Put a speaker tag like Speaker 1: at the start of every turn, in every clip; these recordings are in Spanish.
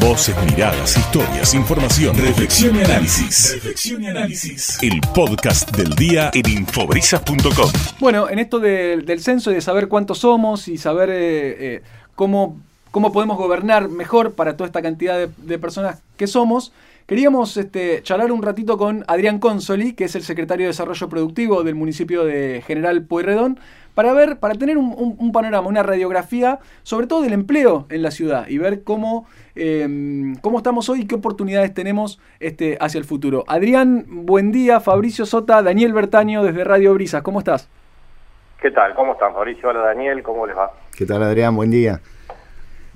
Speaker 1: Voces, miradas, historias, información, reflexión y análisis. Reflexión y análisis. El podcast del día en infobrisas.com.
Speaker 2: Bueno, en esto del censo y de saber cuántos somos y saber eh, eh, cómo, cómo podemos gobernar mejor para toda esta cantidad de, de personas que somos, Queríamos este, charlar un ratito con Adrián Consoli, que es el secretario de Desarrollo Productivo del municipio de General Pueyrredón, para ver, para tener un, panorama, una radiografía, sobre todo del empleo en la ciudad y ver cómo, em, cómo estamos hoy y qué oportunidades tenemos este, hacia el futuro. Adrián, buen día. Fabricio Sota, Daniel Bertaño desde Radio Brisas. ¿Cómo estás?
Speaker 3: ¿Qué tal? ¿Cómo están, Fabricio? Hola, Daniel. ¿Cómo les va?
Speaker 4: ¿Qué tal, Adrián? Buen día.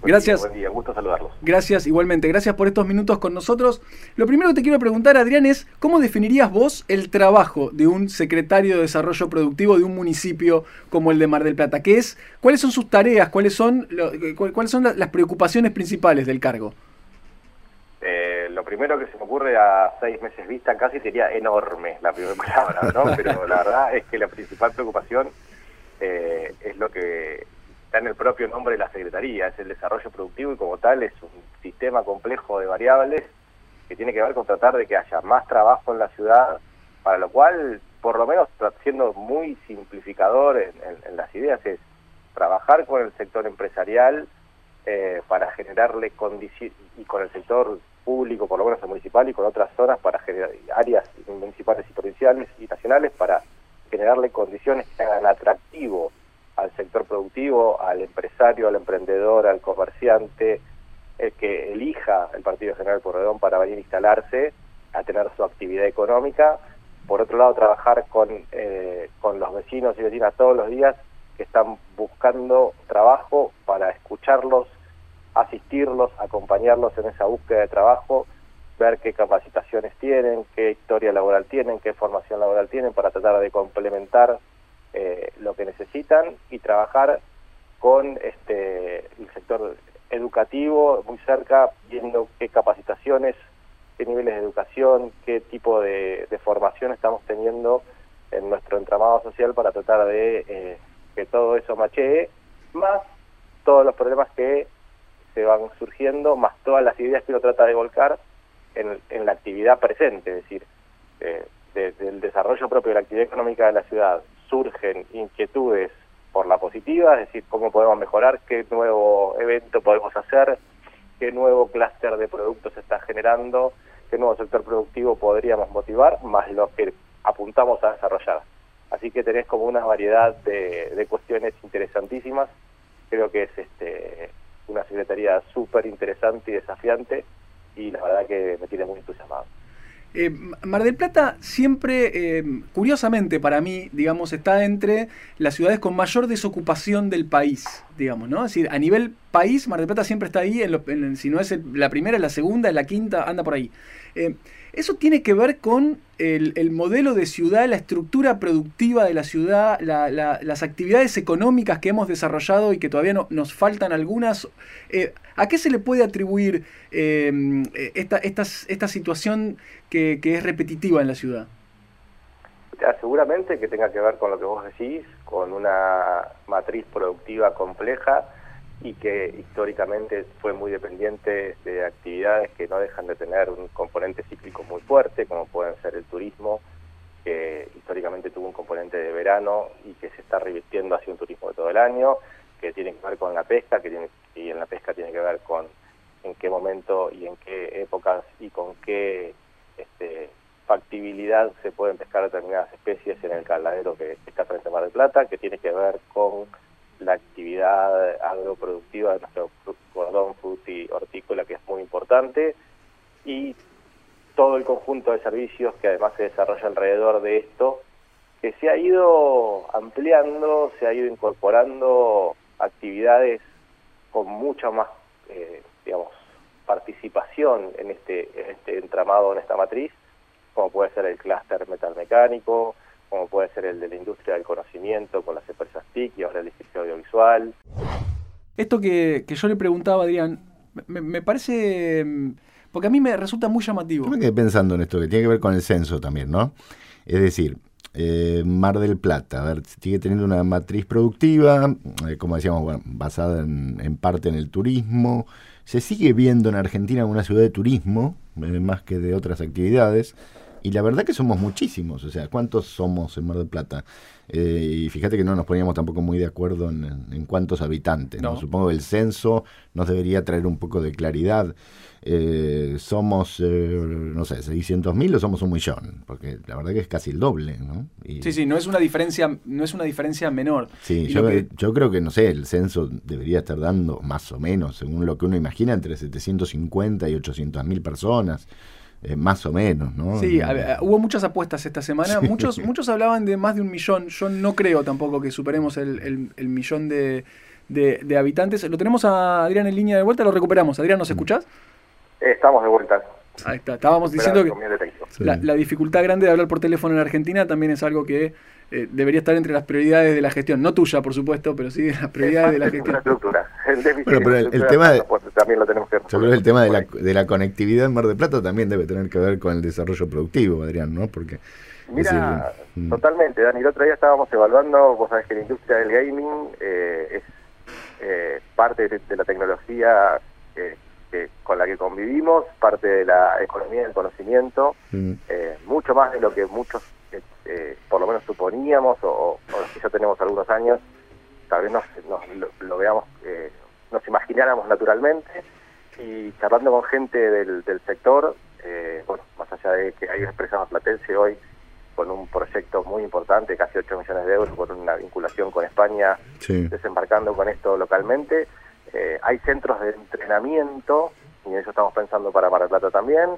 Speaker 2: Gracias.
Speaker 3: buen día, gusto saludarlos.
Speaker 2: Gracias, igualmente. Gracias por estos minutos con nosotros. Lo primero que te quiero preguntar, Adrián, es ¿cómo definirías vos el trabajo de un secretario de Desarrollo Productivo de un municipio como el de Mar del Plata? ¿Qué es? ¿Cuáles son sus tareas? ¿Cuáles son, cuáles son las preocupaciones principales del cargo?
Speaker 3: Eh, lo primero que se me ocurre a seis meses vista casi sería enorme la primera palabra, ¿no? Pero la verdad es que la principal preocupación eh, es lo que está en el propio nombre de la Secretaría, es el desarrollo productivo y como tal es un sistema complejo de variables que tiene que ver con tratar de que haya más trabajo en la ciudad, para lo cual, por lo menos siendo muy simplificador en, las ideas, es trabajar con el sector empresarial eh, para generarle condiciones, y con el sector público, por lo menos el municipal, y con otras zonas para generar áreas municipales y provinciales y nacionales para generarle condiciones que hagan atractivo al sector productivo, al empresario, al emprendedor, al comerciante, el que elija el Partido General Porredón para venir a instalarse, a tener su actividad económica. Por otro lado, trabajar con, eh, con los vecinos y vecinas todos los días que están buscando trabajo para escucharlos, asistirlos, acompañarlos en esa búsqueda de trabajo, ver qué capacitaciones tienen, qué historia laboral tienen, qué formación laboral tienen para tratar de complementar eh, lo que necesitan y trabajar con este, el sector educativo muy cerca, viendo qué capacitaciones, qué niveles de educación, qué tipo de, formación estamos teniendo en nuestro entramado social para tratar de eh, que todo eso machee, más todos los problemas que se van surgiendo, más todas las ideas que uno trata de volcar en, la actividad presente, es decir, eh, del desarrollo propio de la actividad económica de la ciudad, surgen inquietudes por la positiva, es decir, cómo podemos mejorar, qué nuevo evento podemos hacer, qué nuevo clúster de productos se está generando, qué nuevo sector productivo podríamos motivar, más lo que apuntamos a desarrollar. Así que tenés como una variedad de, cuestiones interesantísimas. Creo que es este, una secretaría súper interesante y desafiante y la verdad que me tiene muy entusiasmado.
Speaker 2: Eh, Mar del Plata siempre, eh, curiosamente para mí, digamos, está entre las ciudades con mayor desocupación del país, digamos, ¿no? Es decir, a nivel país, Mar del Plata siempre está ahí, en si no es la primera, la segunda, la quinta, anda por ahí. Eh, eso tiene que ver con el, modelo de ciudad, la estructura productiva de la ciudad, las actividades económicas que hemos desarrollado y que todavía no, nos faltan algunas. Eh, ¿A qué se le puede atribuir em, esta, esta, situación que, que, es repetitiva en la ciudad?
Speaker 3: Seguramente que tenga que ver con lo que vos decís, con una matriz productiva compleja y que históricamente fue muy dependiente de actividades que no dejan de tener un componente cíclico muy fuerte, como pueden ser el turismo, que históricamente tuvo un componente de verano y que se está revirtiendo hacia un turismo de todo el año, que tiene que ver con la pesca, que tiene, y en la pesca tiene que ver con en qué momento y en qué épocas y con qué este, factibilidad se pueden pescar determinadas especies en el caladero que está frente a Mar del Plata, que tiene que ver con la actividad agroproductiva de nuestro cordón fruti hortícola, que es muy importante, y todo el conjunto de servicios que además se desarrolla alrededor de esto, que se ha ido ampliando, se ha ido incorporando actividades con mucha más, eh, digamos, participación en este, en este entramado, en esta matriz, como puede ser el clúster metalmecánico, como puede ser el de la industria del conocimiento con las empresas TIC y ahora el distrito audiovisual.
Speaker 2: Esto que, yo le preguntaba, Adrián, me, parece... Porque a mí me resulta muy llamativo.
Speaker 4: Yo me quedé pensando en esto, que tiene que ver con el censo también, ¿no? Es decir, eh, Mar del Plata, a ver, sigue teniendo una matriz productiva, eh, como decíamos, basada en, parte en el turismo, se sigue viendo en Argentina una ciudad de turismo, eh, más que de otras actividades. Y la verdad que somos muchísimos, o sea, ¿cuántos somos en Mar del Plata? Eh, y fíjate que no nos poníamos tampoco muy de acuerdo en, cuántos habitantes. ¿no? Supongo que el censo nos debería traer un poco de claridad. Eh, somos, eh, no sé, 600 mil o somos un millón, porque la verdad que es casi el doble, ¿no?
Speaker 2: sí, sí, no es una diferencia, no es una diferencia menor.
Speaker 4: Sí, yo, yo, creo que, no sé, el censo debería estar dando más o menos, según lo que uno imagina, entre 750 y 800 mil personas. Eh, más o menos, ¿no?
Speaker 2: Sí, hubo muchas apuestas esta semana. Muchos, muchos hablaban de más de un millón. Yo no creo tampoco que superemos el, millón de, habitantes. Lo tenemos a Adrián en línea de vuelta, lo recuperamos. Adrián, ¿nos escuchás?
Speaker 3: Estamos de vuelta.
Speaker 2: Ahí está. Estábamos diciendo que la, la, dificultad grande de hablar por teléfono en Argentina también es algo que eh, debería estar entre las prioridades de la gestión, no tuya por supuesto, pero sí de las prioridades de la gestión.
Speaker 3: El
Speaker 4: bueno, pero el, tema de, también lo tenemos que yo creo que el tema de la, de la conectividad en Mar de Plata también debe tener que ver con el desarrollo productivo, Adrián, ¿no? Porque
Speaker 3: Mira, mm. totalmente, Dani. El otro día estábamos evaluando, vos sabés que la industria del gaming eh, es eh, parte de, la tecnología con la que convivimos, parte de la economía del conocimiento, mm. mucho más de lo que muchos eh, por lo menos suponíamos o, o que ya tenemos algunos años, tal vez nos, lo, veamos, eh, nos imagináramos naturalmente y charlando con gente del, sector, eh, bueno, más allá de que hay expresado Platense hoy con un proyecto muy importante, casi 8 millones de euros, con una vinculación con España, desembarcando con esto localmente. hay centros de entrenamiento, y en eso estamos pensando para Mar del Plata también,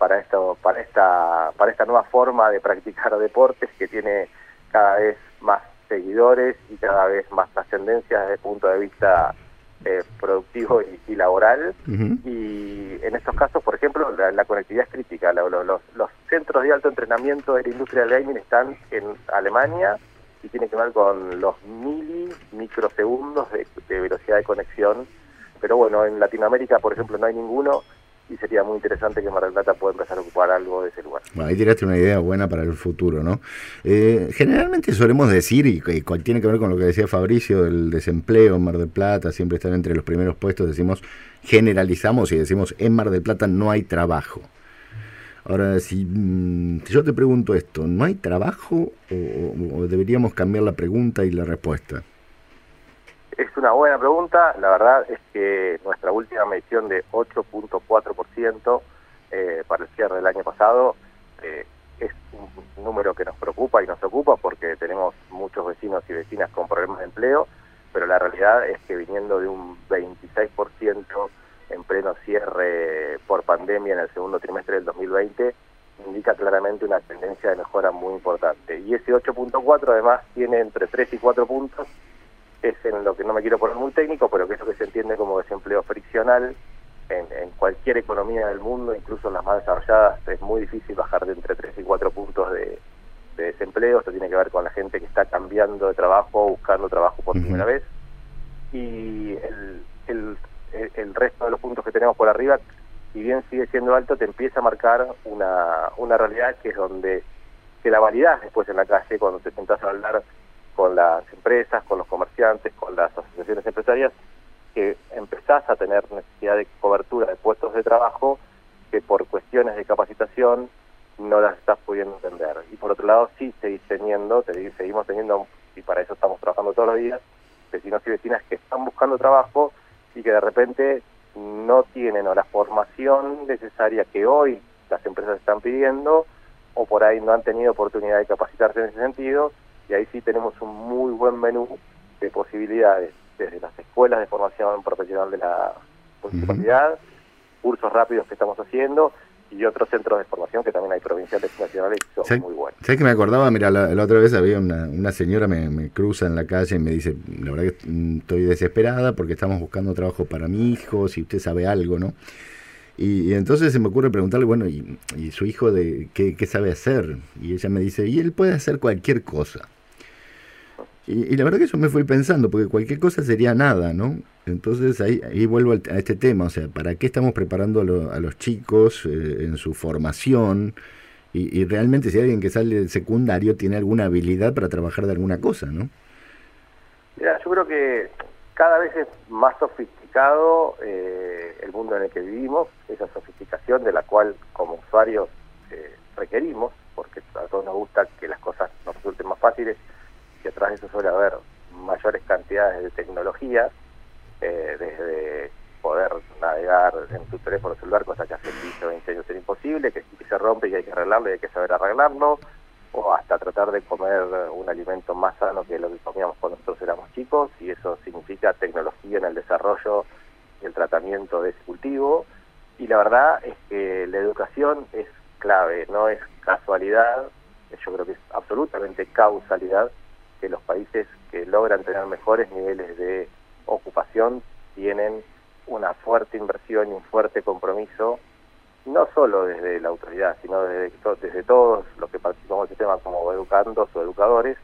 Speaker 3: para esto para esta para esta nueva forma de practicar deportes que tiene cada vez más seguidores y cada vez más trascendencia desde el punto de vista eh, productivo y, laboral. Y en estos casos por ejemplo la, conectividad es crítica. Los, los, centros de alto entrenamiento de la industria del gaming están en Alemania y tiene que ver con los mili microsegundos de, de velocidad de conexión. Pero bueno en Latinoamérica por ejemplo no hay ninguno y sería muy interesante que Mar del Plata pueda empezar a ocupar algo de ese lugar.
Speaker 4: Bueno, ahí tiraste una idea buena para el futuro, ¿no? Eh, generalmente solemos decir, y, tiene que ver con lo que decía Fabricio, del desempleo en Mar del Plata, siempre están entre los primeros puestos, decimos, generalizamos y decimos, en Mar del Plata no hay trabajo. Ahora, si, mm, yo te pregunto esto, ¿no hay trabajo o deberíamos cambiar la pregunta y la respuesta?
Speaker 3: Una buena pregunta. La verdad es que nuestra última medición de 8.4% eh, para el cierre del año pasado eh, es un número que nos preocupa y nos ocupa porque tenemos muchos vecinos y vecinas con problemas de empleo, pero la realidad es que viniendo de un 26% en pleno cierre por pandemia en el segundo trimestre del 2020, indica claramente una tendencia de mejora muy importante. Y ese 8.4 además tiene entre 3 y 4 puntos es en lo que no me quiero poner muy técnico, pero que es lo que se entiende como desempleo friccional. En, cualquier economía del mundo, incluso en las más desarrolladas, es muy difícil bajar de entre 3 y 4 puntos de, desempleo. Esto tiene que ver con la gente que está cambiando de trabajo, buscando trabajo por primera vez. Y el, el, el, resto de los puntos que tenemos por arriba, si bien sigue siendo alto, te empieza a marcar una, una realidad que es donde que la validad después en la calle cuando te sentás a hablar con las empresas, con los comerciantes, con las asociaciones empresarias, que empezás a tener necesidad de cobertura de puestos de trabajo que por cuestiones de capacitación no las estás pudiendo entender. Y por otro lado, sí seguís teniendo, te, seguimos teniendo, y para eso estamos trabajando todos los días, vecinos y vecinas que están buscando trabajo y que de repente no tienen o la formación necesaria que hoy las empresas están pidiendo o por ahí no han tenido oportunidad de capacitarse en ese sentido y ahí sí tenemos un muy buen menú de posibilidades, desde las escuelas de formación profesional de la municipalidad, cursos rápidos que estamos haciendo y otros centros de formación que también hay provinciales y nacionales que son muy buenos.
Speaker 4: ¿Sabes que me acordaba? Mira, la, otra vez había una, una señora me, me, cruza en la calle y me dice, la verdad que estoy desesperada porque estamos buscando trabajo para mi hijo, si usted sabe algo, ¿no? Y, entonces se me ocurre preguntarle, bueno, ¿y, su hijo de qué, qué, sabe hacer? Y ella me dice, y él puede hacer cualquier cosa. Y, la verdad que eso me fui pensando, porque cualquier cosa sería nada, ¿no? Entonces ahí, ahí vuelvo a este tema, o sea, ¿para qué estamos preparando a, los chicos eh, en su formación? Y, realmente si alguien que sale del secundario tiene alguna habilidad para trabajar de alguna cosa, ¿no?
Speaker 3: Mira, yo creo que cada vez es más sofisticado eh, el mundo en el que vivimos, esa sofisticación de la cual como usuarios eh, requerimos, porque a todos nos gusta que las cosas nos resulten más fáciles, y atrás de eso suele haber mayores cantidades de tecnología, eh, desde poder navegar en tu teléfono celular, cosa que hace 15 o 20 años era imposible, que, que se rompe y hay que arreglarlo y hay que saber arreglarlo, o hasta tratar de comer un alimento más sano que lo que comíamos cuando nosotros éramos chicos, y eso significa tecnología en el desarrollo y el tratamiento de ese cultivo. Y la verdad es que la educación es clave, no es casualidad, yo creo que es absolutamente causalidad que los países que logran tener mejores niveles de ocupación tienen una fuerte inversión y un fuerte compromiso no solo desde la autoridad, sino desde, desde todos los que participamos del sistema como educandos o educadores,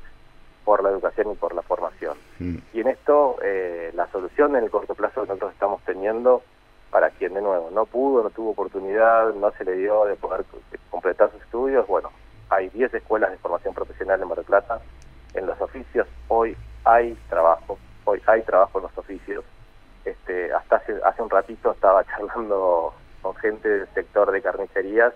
Speaker 3: por la educación y por la formación. Mm. Y en esto, eh, la solución en el corto plazo que nosotros estamos teniendo para quien de nuevo no pudo, no tuvo oportunidad, no se le dio de poder completar sus estudios, bueno, hay 10 escuelas de formación profesional en Mar del Plata, en los oficios hoy hay trabajo, hoy hay trabajo en los oficios. Este, hasta hace, hace un ratito estaba charlando con gente del sector de carnicerías,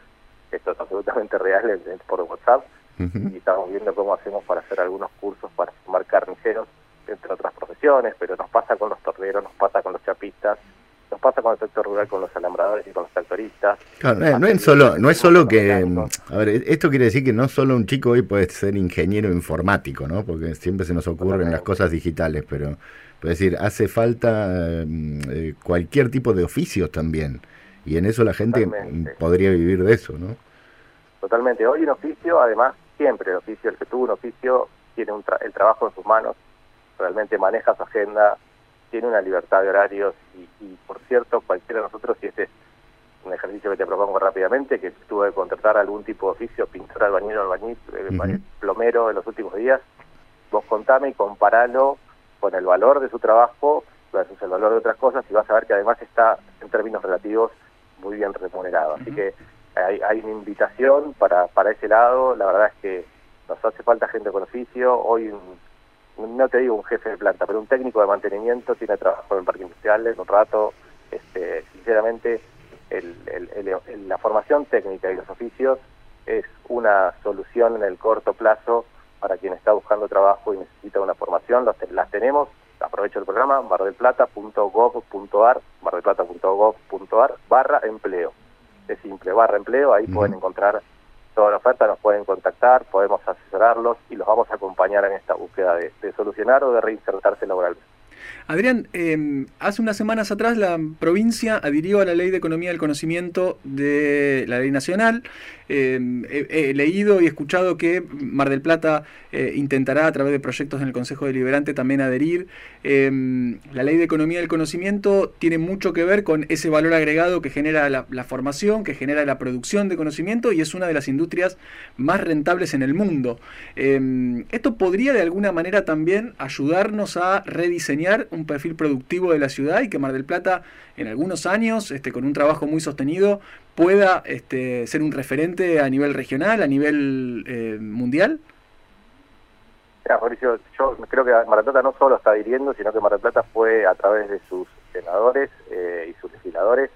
Speaker 3: esto es absolutamente real por WhatsApp, y estamos viendo cómo hacemos para hacer algunos cursos para formar carniceros, entre otras profesiones, pero nos pasa con los torneros, nos pasa con los chapistas, nos pasa con el sector rural, con los alambradores y con los tractoristas.
Speaker 4: Claro, no, es solo, no es solo que, a ver, esto quiere decir que no solo un chico hoy puede ser ingeniero informático, ¿no? Porque siempre se nos ocurren las cosas digitales, pero, es decir, hace falta mm, eh, cualquier tipo de oficios también. Y en eso la gente podría vivir de eso, ¿no?
Speaker 3: Totalmente. Hoy un oficio, además, siempre el oficio, el que tuvo un oficio, tiene un el trabajo en sus manos, realmente maneja su agenda, tiene una libertad de horarios y, por cierto, cualquiera de nosotros, si este es un ejercicio que te propongo rápidamente, que tuve que contratar algún tipo de oficio, pintor, albañil, albañil, eh, plomero en los últimos días, vos contame y comparalo con el valor de su trabajo versus el valor de otras cosas y vas a ver que además está en términos relativos muy bien remunerado. Así que hay, hay, una invitación para, para ese lado. La verdad es que nos hace falta gente con oficio. Hoy, no te digo un jefe de planta, pero un técnico de mantenimiento tiene trabajo en el parque industrial en un rato. Este, sinceramente, el, el, la formación técnica y los oficios es una solución en el corto plazo para quien está buscando trabajo y necesita una formación. Las, las tenemos aprovecho el programa, bardelplata.gov.ar, bardelplata.gov.ar, barra empleo. Es simple, barra empleo, ahí pueden encontrar toda la oferta, nos pueden contactar, podemos asesorarlos y los vamos a acompañar en esta búsqueda de, solucionar o de reinsertarse laboralmente.
Speaker 2: Adrián, em, hace unas semanas atrás la provincia adhirió a la Ley de Economía del Conocimiento de la Ley Nacional. Em, he, leído y escuchado que Mar del Plata eh, intentará a través de proyectos en el Consejo Deliberante también adherir. Em, la Ley de Economía del Conocimiento tiene mucho que ver con ese valor agregado que genera la, formación, que genera la producción de conocimiento y es una de las industrias más rentables en el mundo. esto podría de alguna manera también ayudarnos a rediseñar un perfil productivo de la ciudad y que Mar del Plata en algunos años, este, con un trabajo muy sostenido, pueda este, ser un referente a nivel regional, a nivel eh, mundial?
Speaker 3: Mauricio, yo creo que Mar del Plata no solo está adhiriendo, sino que Mar Plata fue a través de sus senadores eh, y sus legisladores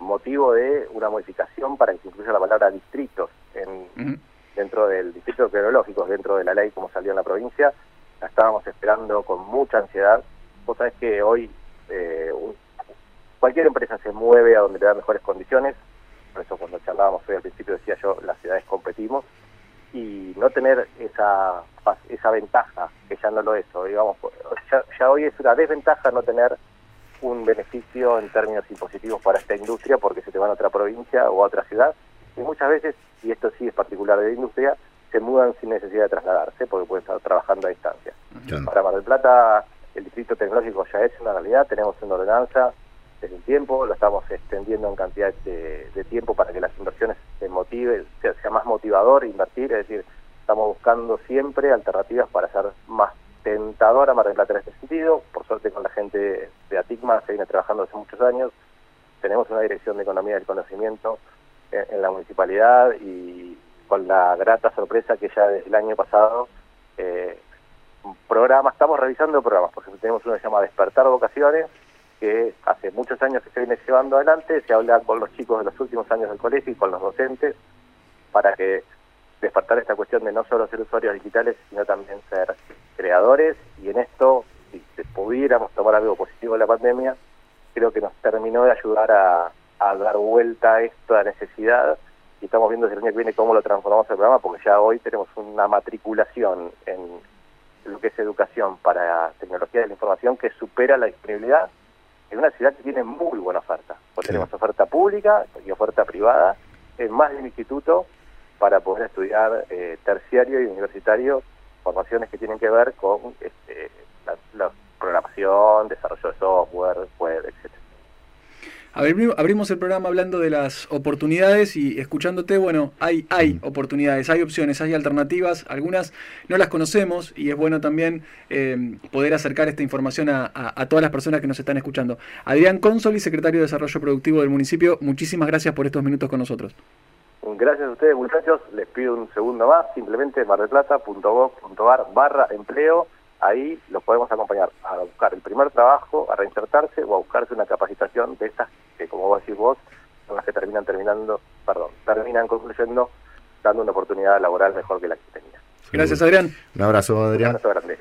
Speaker 3: motivo de una modificación para que incluya la palabra distritos en, dentro del distrito tecnológico, dentro de la ley como salió en la provincia. La estábamos esperando con mucha ansiedad Vos sabés que hoy eh, cualquier empresa se mueve a donde le da mejores condiciones, por eso cuando charlábamos hoy al principio decía yo, las ciudades competimos, y no tener esa esa ventaja, que ya no lo es, digamos, ya, hoy es una desventaja no tener un beneficio en términos impositivos para esta industria porque se te van a otra provincia o a otra ciudad, y muchas veces, y esto sí es particular de la industria, se mudan sin necesidad de trasladarse porque pueden estar trabajando a distancia. Para Mar del Plata el distrito tecnológico ya es una realidad, tenemos una ordenanza desde un tiempo, lo estamos extendiendo en cantidad de, tiempo para que las inversiones se motive, sea, más motivador invertir, es decir, estamos buscando siempre alternativas para hacer más tentadora Mar del en este sentido, por suerte con la gente de Atigma se viene trabajando hace muchos años, tenemos una dirección de economía del conocimiento en, la municipalidad y con la grata sorpresa que ya desde el año pasado eh, programas, estamos revisando programas, porque tenemos uno que se llama Despertar Vocaciones, que hace muchos años que se viene llevando adelante, se habla con los chicos de los últimos años del colegio y con los docentes para que despertar esta cuestión de no solo ser usuarios digitales, sino también ser creadores, y en esto, si pudiéramos tomar algo positivo de la pandemia, creo que nos terminó de ayudar a, dar vuelta a esta necesidad, y estamos viendo desde el año que viene cómo lo transformamos el programa, porque ya hoy tenemos una matriculación en lo que es educación para tecnología de la información que supera la disponibilidad en una ciudad que tiene muy buena oferta. Porque tenemos oferta pública y oferta privada en más de un instituto para poder estudiar eh, terciario y universitario formaciones que tienen que ver con este, la, programación, desarrollo de software, web, etcétera.
Speaker 2: Abrimos el programa hablando de las oportunidades y escuchándote, bueno, hay, hay mm. oportunidades, hay opciones, hay alternativas, algunas no las conocemos y es bueno también eh, poder acercar esta información a, todas las personas que nos están escuchando. Adrián Consoli, secretario de Desarrollo Productivo del municipio, muchísimas gracias por estos minutos con nosotros.
Speaker 3: Gracias a ustedes, muchachos. Les pido un segundo más. Simplemente mardelplata.gov.ar barra empleo. Ahí los podemos acompañar a buscar el primer trabajo, a reinsertarse o a buscarse una capacitación de estas que, como vos decís vos, son las que terminan terminando, perdón, terminan concluyendo dando una oportunidad laboral mejor que la que tenía.
Speaker 2: Gracias, Adrián.
Speaker 4: Un abrazo, Adrián.
Speaker 3: Un abrazo grande.